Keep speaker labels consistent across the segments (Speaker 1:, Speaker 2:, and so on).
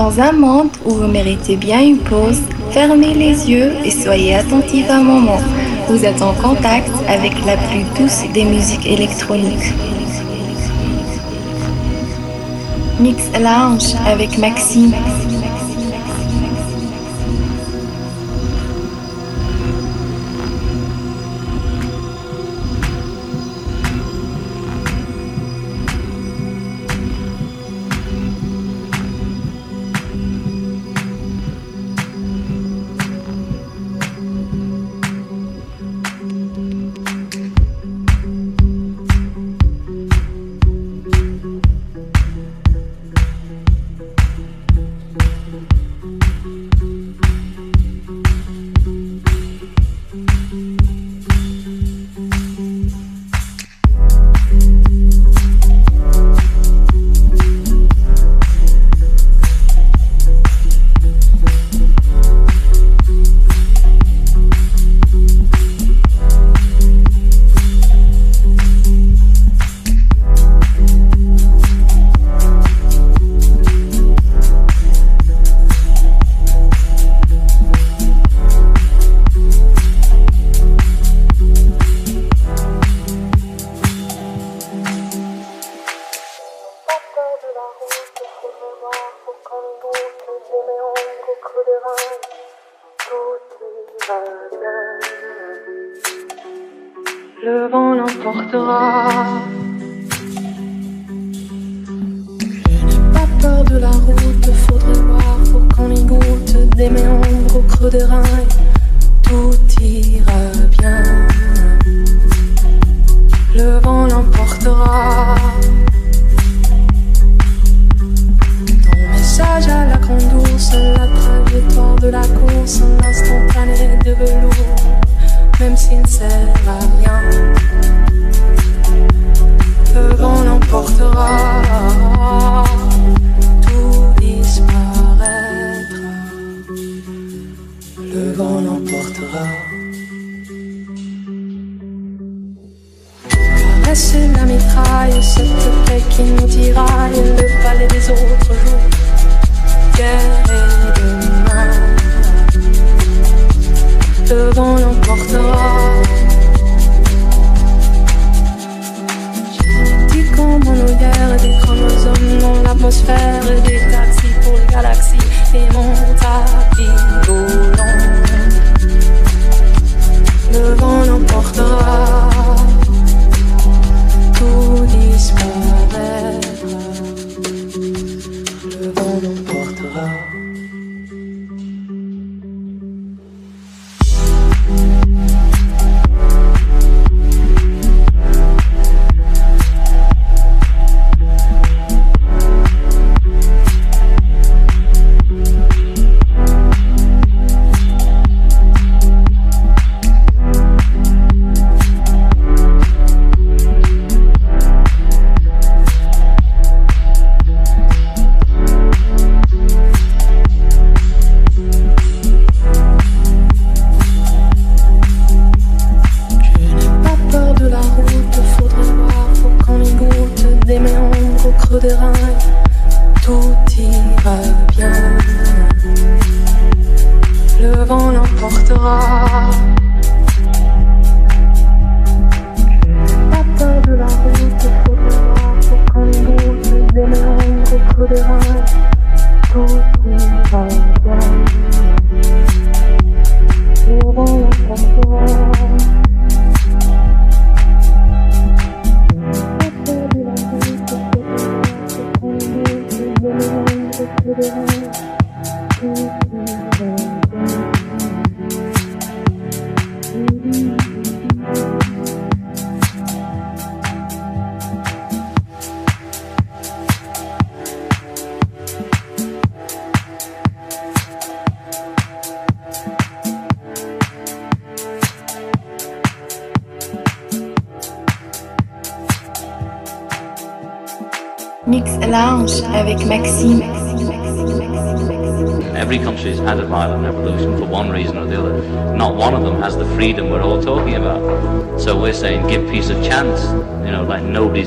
Speaker 1: Dans un monde où vous méritez bien une pause, fermez les yeux et soyez attentifs un moment. Vous êtes en contact avec la plus douce des musiques électroniques. Mix Lounge avec Maxime.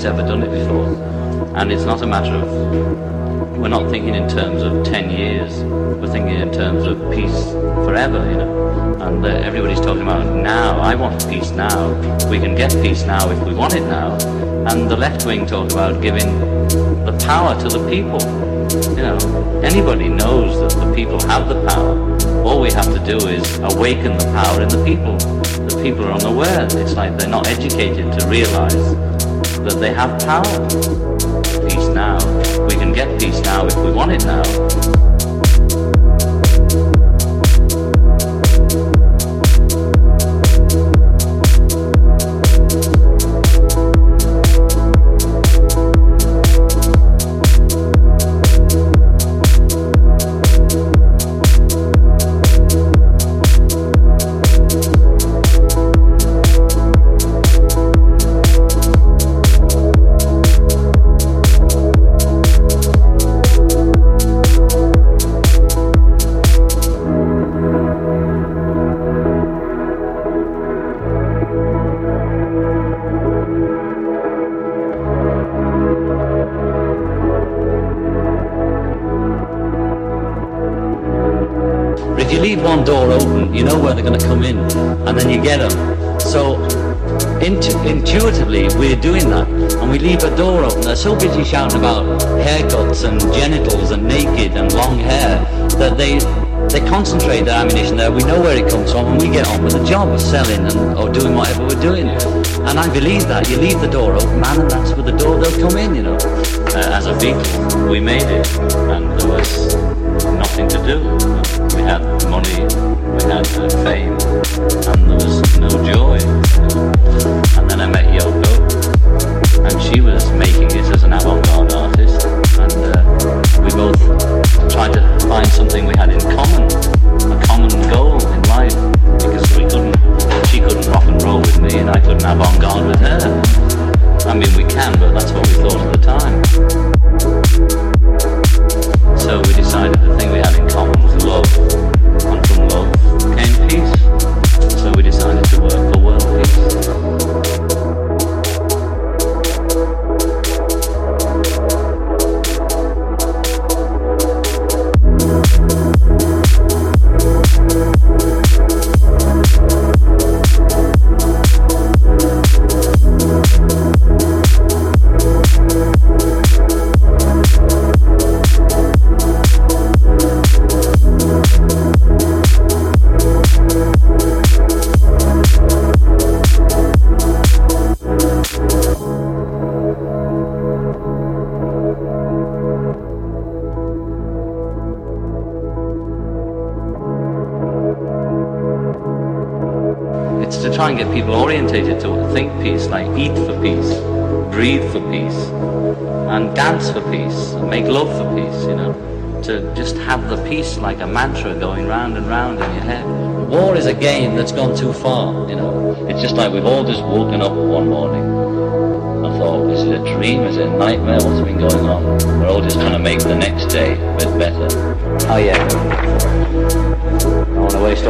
Speaker 2: Nobody's ever done it before. And it's not a matter of we're not thinking in terms of 10 years. We're thinking in terms of peace forever, you know. And uh, everybody's talking about now. I want peace now. We can get peace now if we want it now. And the left wing talk about giving the power to the people. You know, anybody knows that the people have the power. All we have to do is awaken the power in the people. The people are unaware. It's like they're not educated to realize that they have power. Peace now. We can get peace now if we want it now. So intu- intuitively, we're doing that, and we leave a door open. They're so busy shouting about haircuts and genitals and naked and long hair that they they concentrate their ammunition there. We know where it comes from, and we get on with the job of selling and or doing whatever we're doing. And I believe that you leave the door open, man, and that's where the door they'll come in. You know, uh, as a Beatle, we made it, and there was nothing to do. We had money, we had the fame,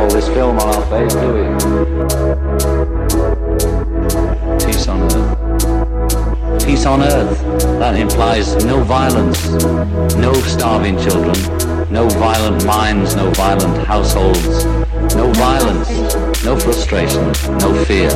Speaker 2: all this film on our face, do we? peace on earth. Peace on earth, that implies no violence, no starving children, no violent minds, no violent households, no violence, no frustration, no fear.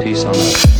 Speaker 2: Peace on
Speaker 3: earth.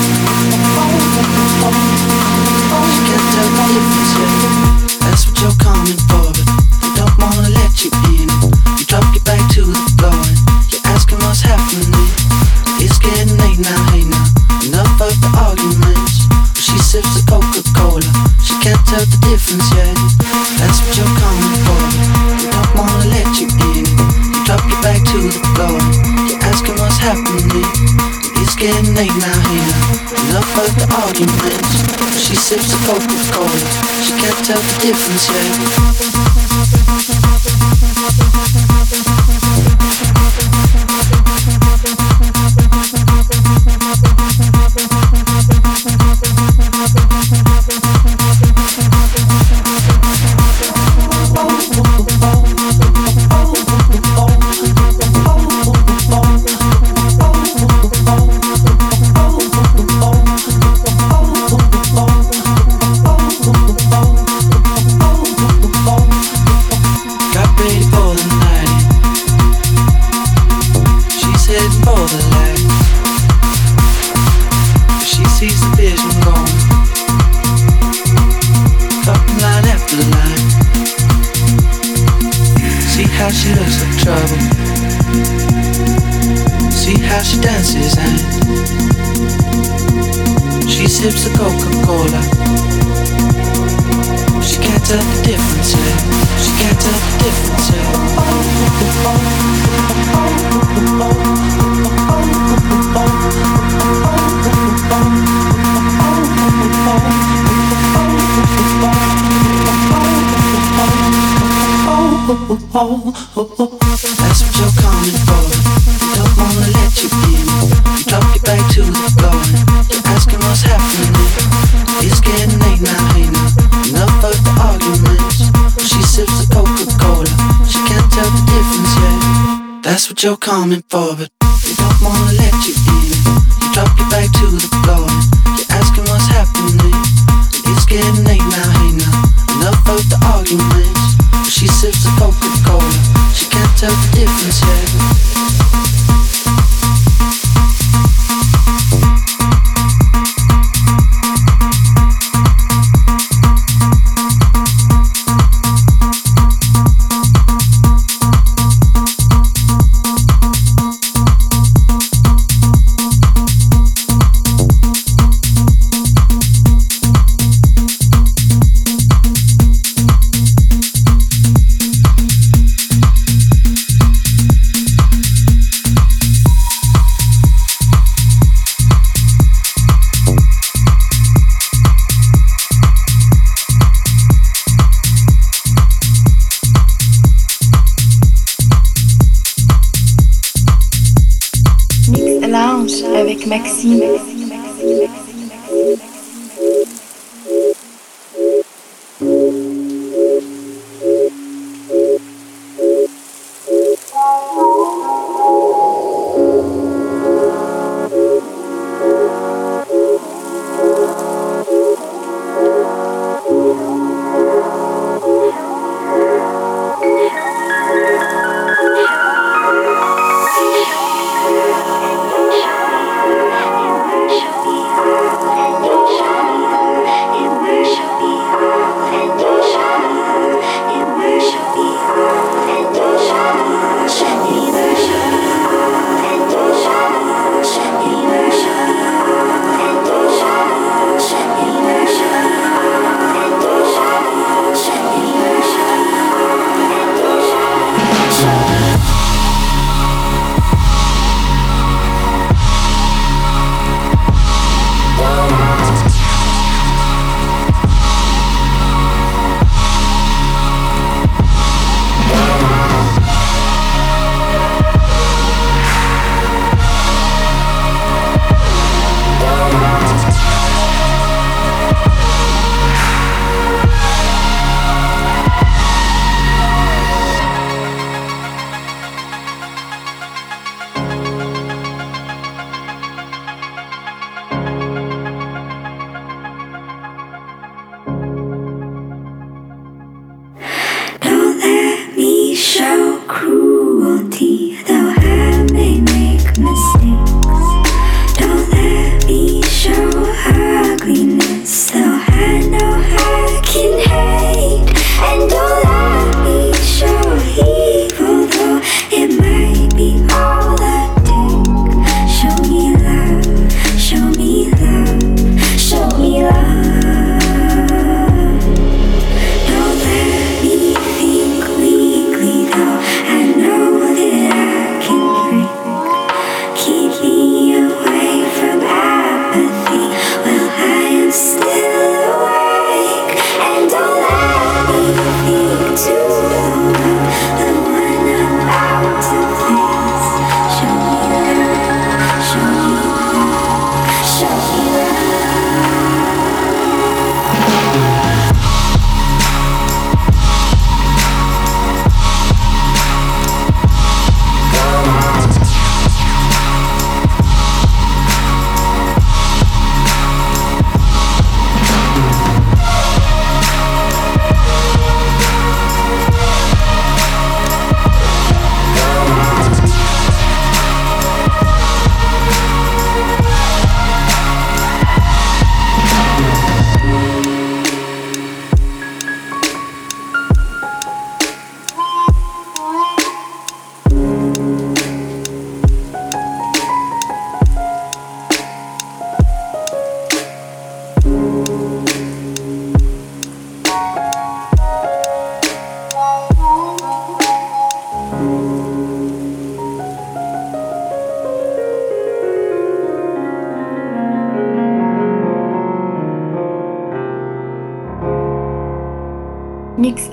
Speaker 3: sips a Coca-Cola. She can't tell the difference yet. That's what you're coming for. We don't wanna let you in. You drop your back to the floor. You're asking what's happening. It's getting late now here. Enough of the arguments. She sips a Coca-Cola. She can't tell the difference yet. you're coming for,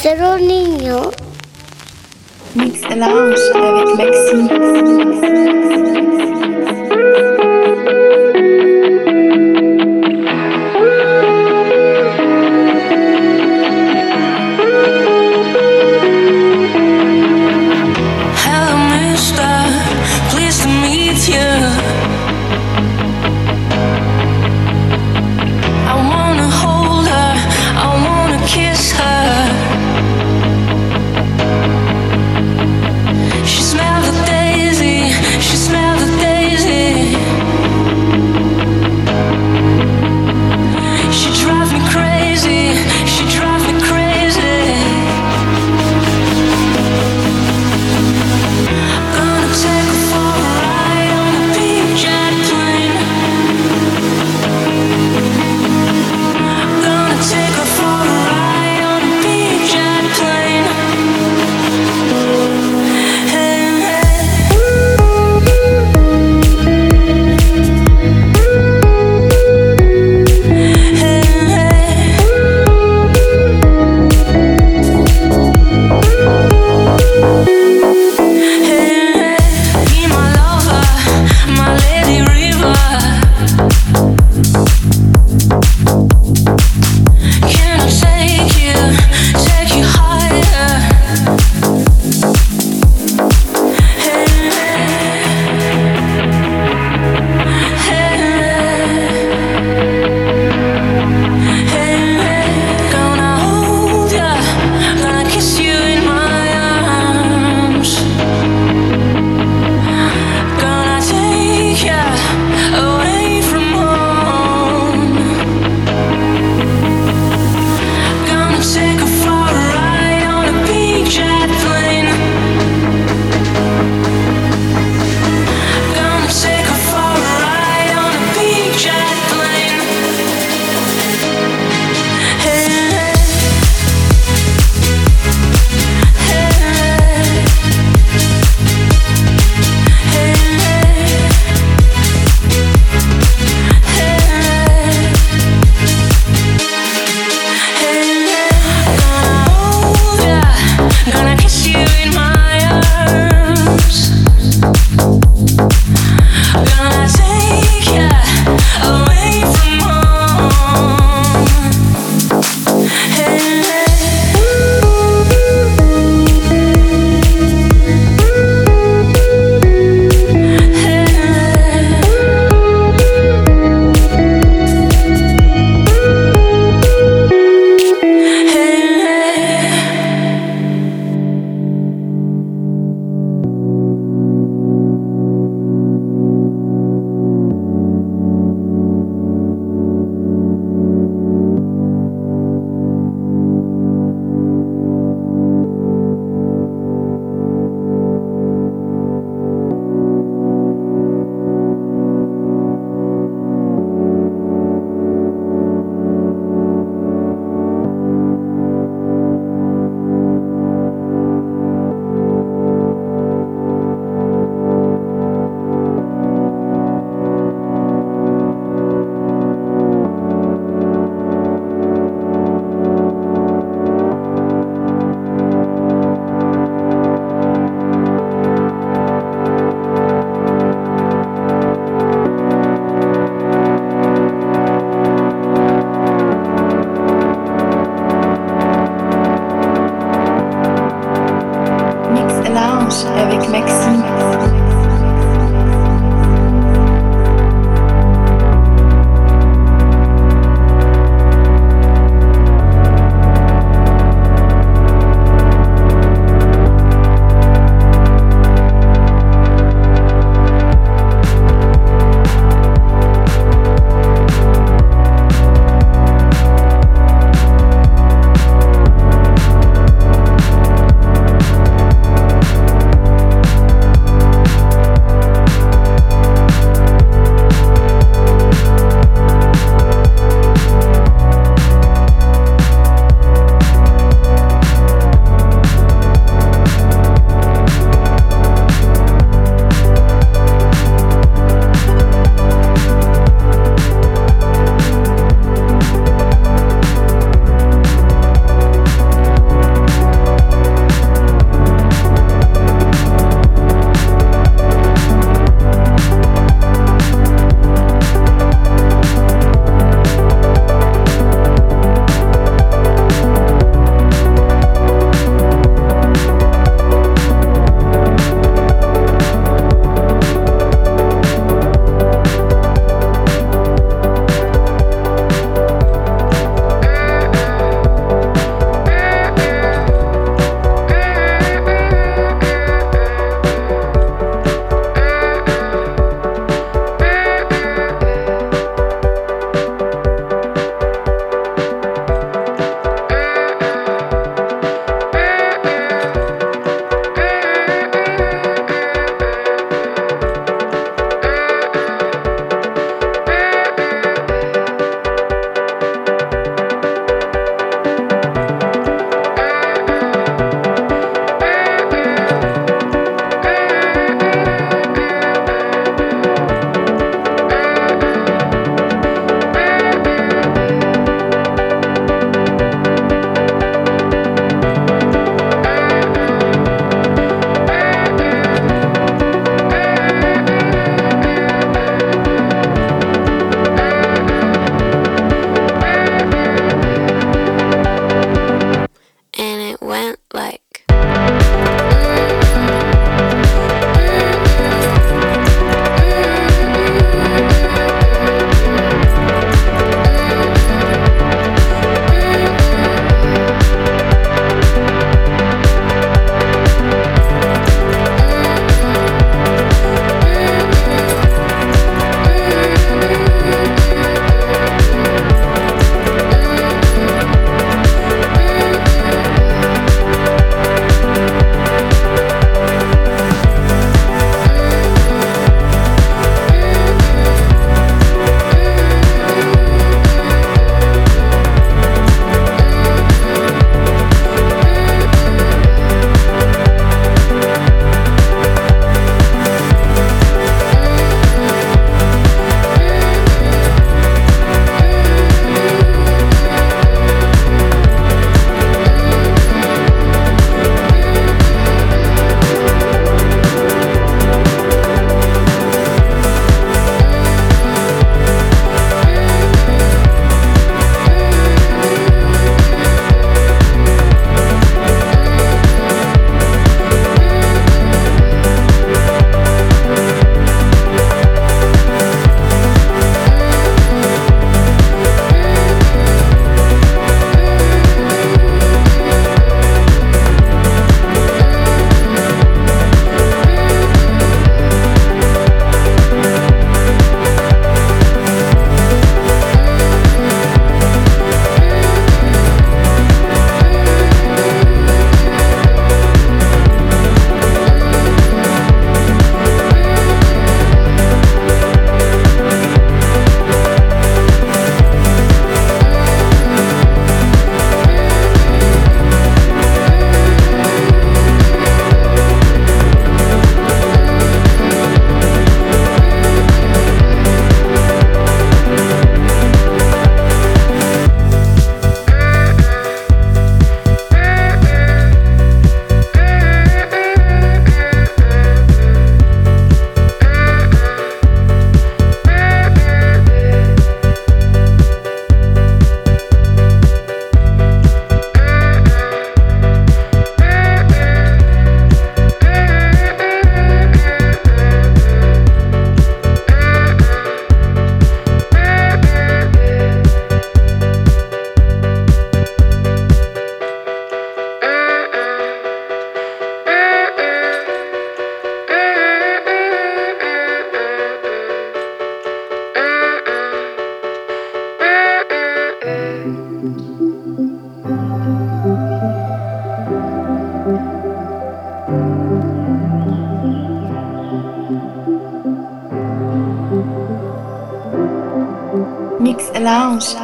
Speaker 4: ser un niño.
Speaker 5: Mix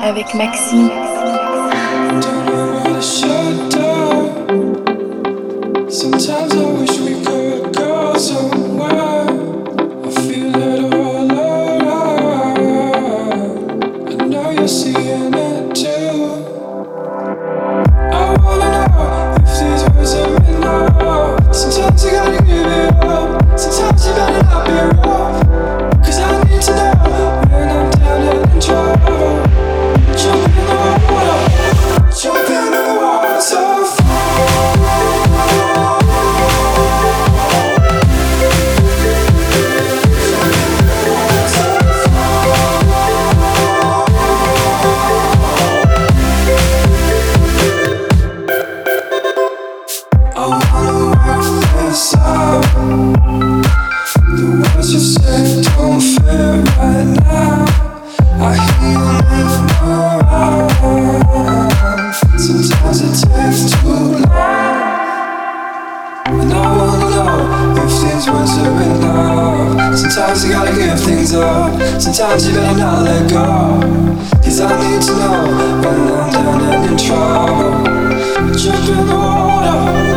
Speaker 5: avec Maxime.
Speaker 6: Sometimes you better not let go. Cause I need to know when I'm down and in trouble. Dripping water.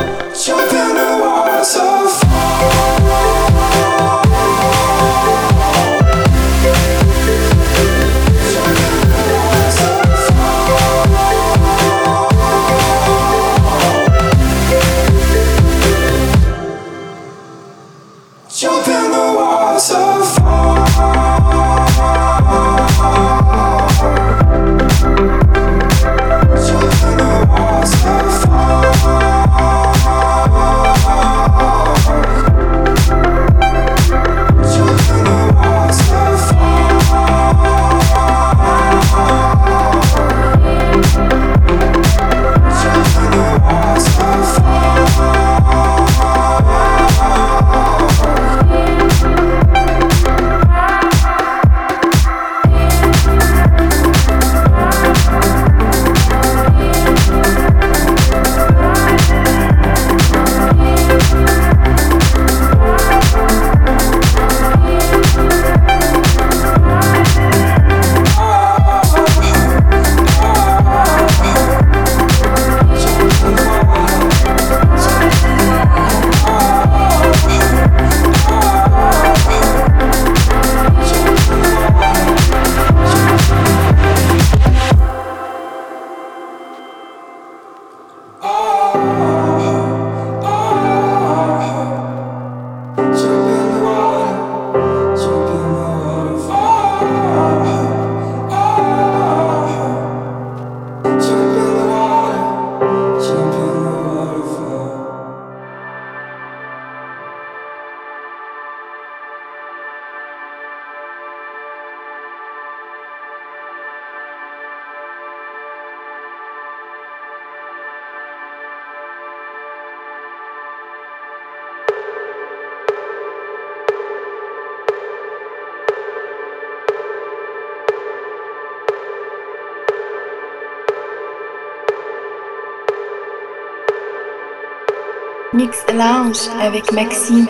Speaker 7: Mix Lounge avec Maxime.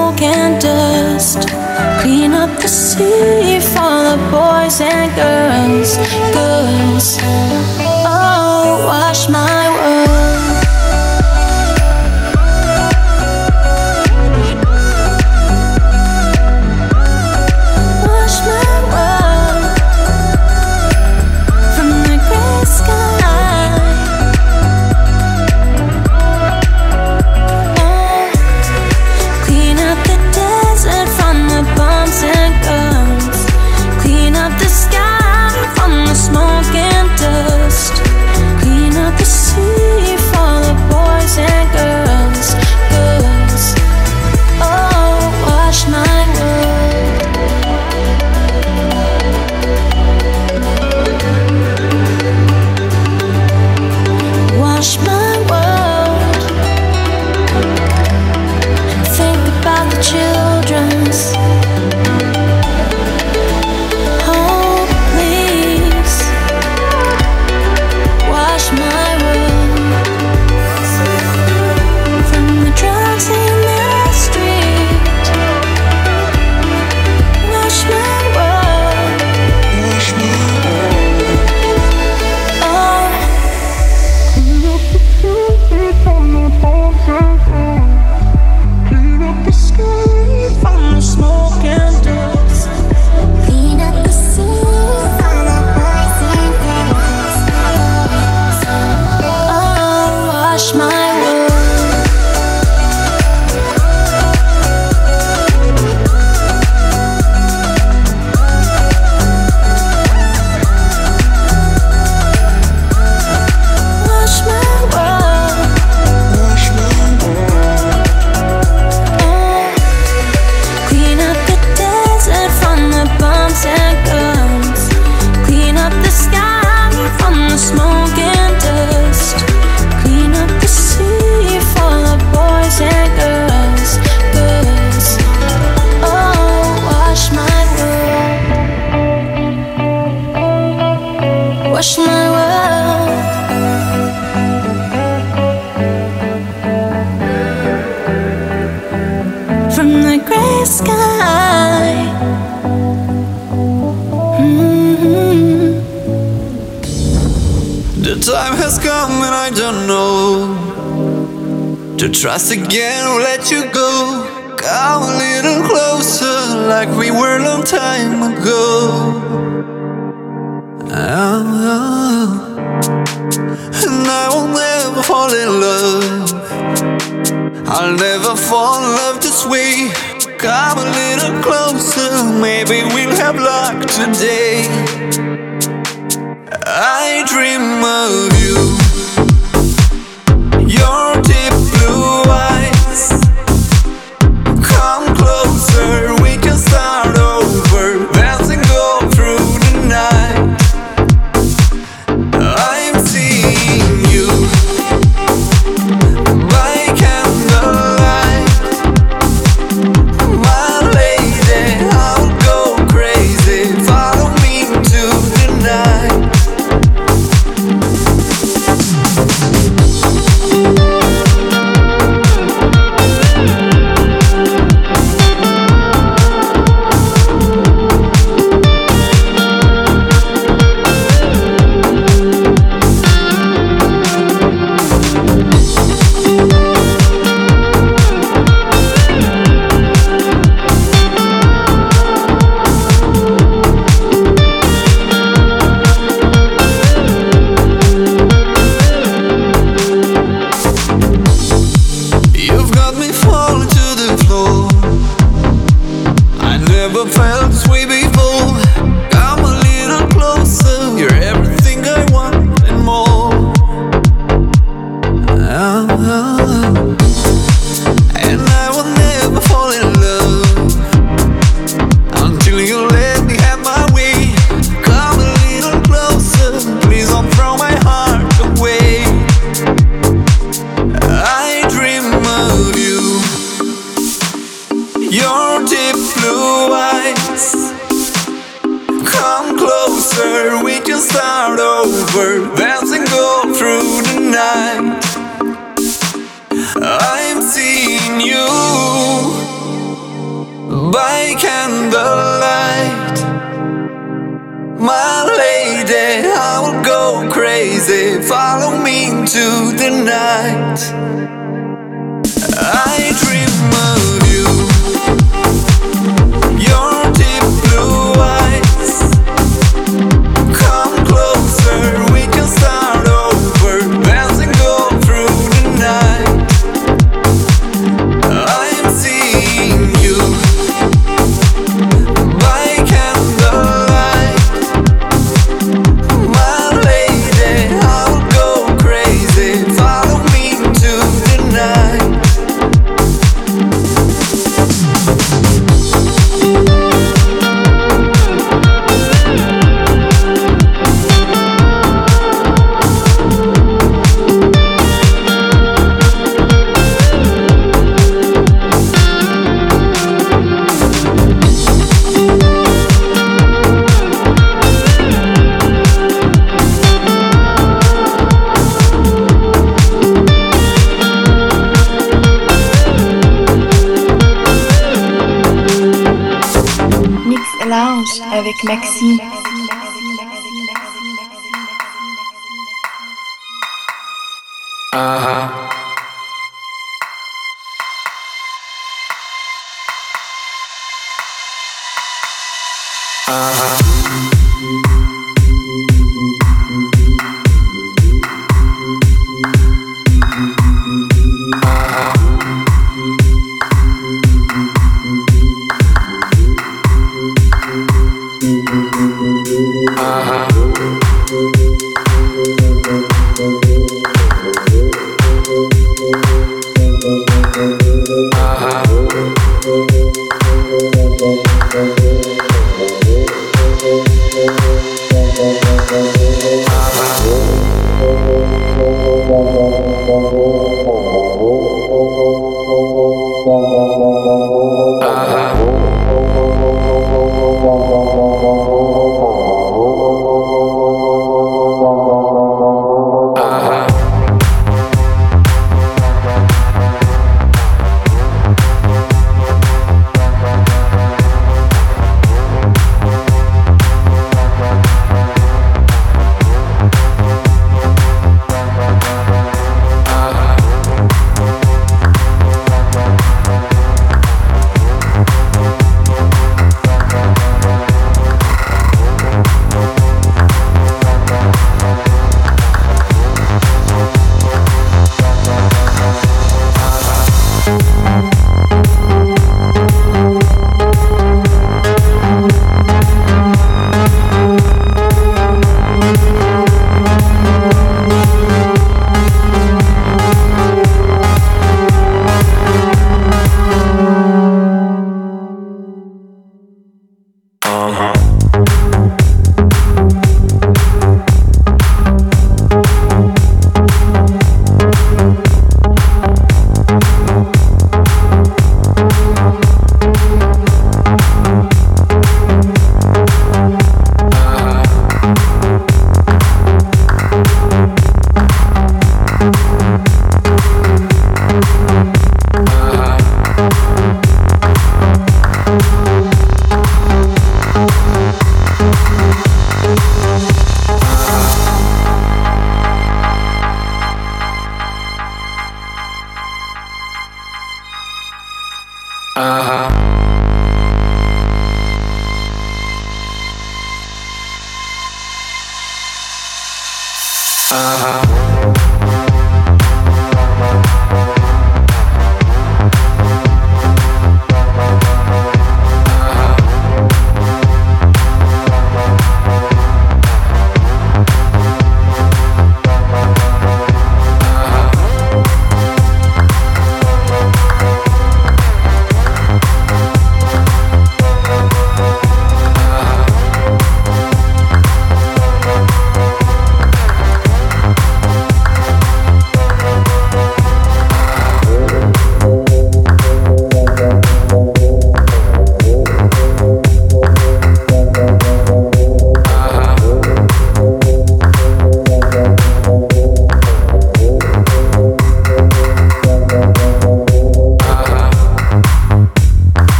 Speaker 5: smoke and dust. Clean up the sea for the boys and girls, girls. Oh, wash my
Speaker 8: Trust again.